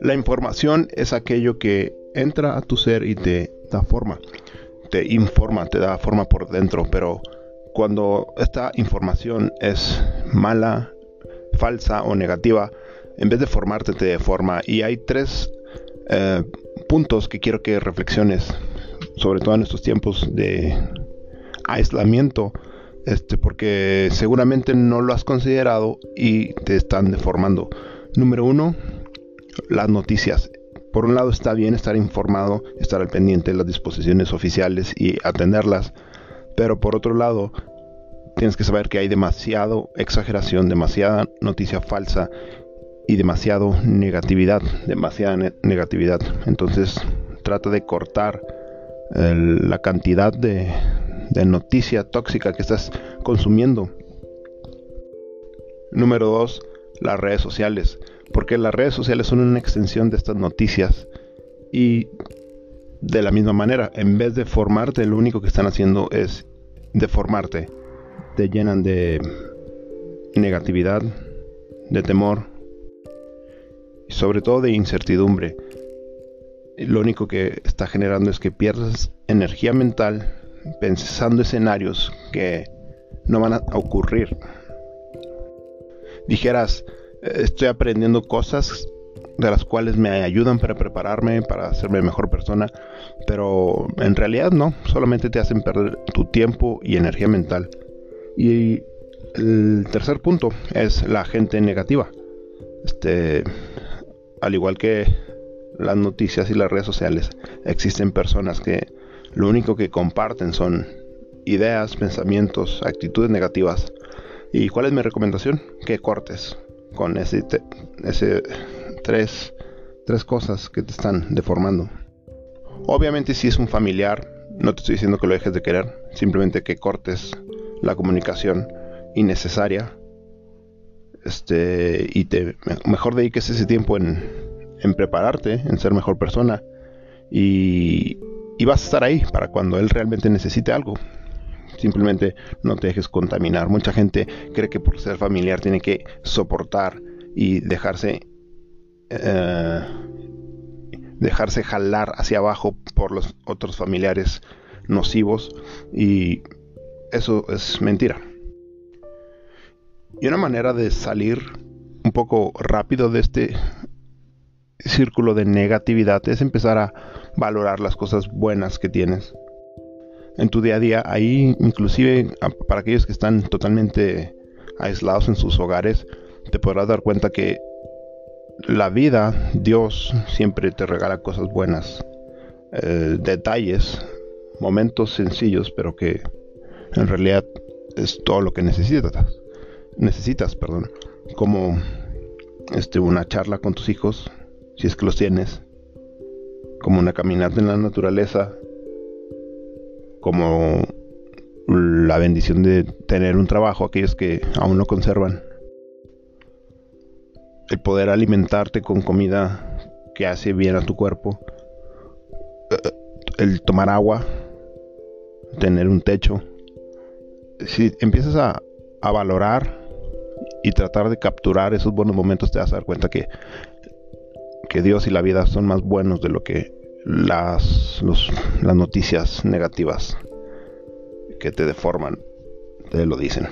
La información es aquello que entra a tu ser y te da forma, te informa, te da forma por dentro, pero cuando esta información es mala, falsa o negativa, en vez de formarte te deforma. Y hay tres eh, puntos que quiero que reflexiones, sobre todo en estos tiempos de aislamiento, este, porque seguramente no lo has considerado y te están deformando. Número uno, las noticias. Por un lado está bien estar informado, estar al pendiente de las disposiciones oficiales y atenderlas, pero por otro lado tienes que saber que hay demasiado exageración, demasiada noticia falsa y demasiado negatividad, demasiada negatividad. Entonces trata de cortar la cantidad de, de noticia tóxica que estás consumiendo. Número 2. Las redes sociales porque las redes sociales son una extensión de estas noticias y de la misma manera, en vez de formarte, lo único que están haciendo es deformarte. Te llenan de negatividad, de temor y sobre todo de incertidumbre. Lo único que está generando es que pierdas energía mental pensando escenarios que no van a ocurrir. Dijeras, estoy aprendiendo cosas de las cuales me ayudan para prepararme, para hacerme mejor persona, pero en realidad no, solamente te hacen perder tu tiempo y energía mental. Y el tercer punto es la gente negativa. Este, al igual que las noticias y las redes sociales, existen personas que lo único que comparten son ideas, pensamientos, actitudes negativas. ¿Y cuál es mi recomendación? Que cortes, con ese, ese tres, tres cosas que te están deformando. Obviamente si es un familiar, no te estoy diciendo que lo dejes de querer, simplemente que cortes la comunicación innecesaria este, y te mejor dediques ese tiempo en, en prepararte, en ser mejor persona y, y vas a estar ahí para cuando él realmente necesite algo. Simplemente no te dejes contaminar. Mucha gente cree que por ser familiar tiene que soportar y dejarse eh, dejarse jalar hacia abajo por los otros familiares nocivos y eso es mentira. Y una manera de salir un poco rápido de este círculo de negatividad es empezar a valorar las cosas buenas que tienes en tu día a día. Ahí inclusive para aquellos que están totalmente aislados en sus hogares, te podrás dar cuenta que la vida, Dios siempre te regala cosas buenas, eh, detalles, momentos sencillos, pero que en realidad es todo lo que necesitas. Necesitas, perdón, como este una charla con tus hijos, si es que los tienes, como una caminata en la naturaleza, como la bendición de tener un trabajo, aquellos que aún lo conservan. El poder alimentarte con comida que hace bien a tu cuerpo. Eh, el tomar agua. Tener un techo. Si empiezas a, a valorar y tratar de capturar esos buenos momentos, te vas a dar cuenta que, que Dios y la vida son más buenos de lo que las, las noticias negativas que te deforman, te lo dicen.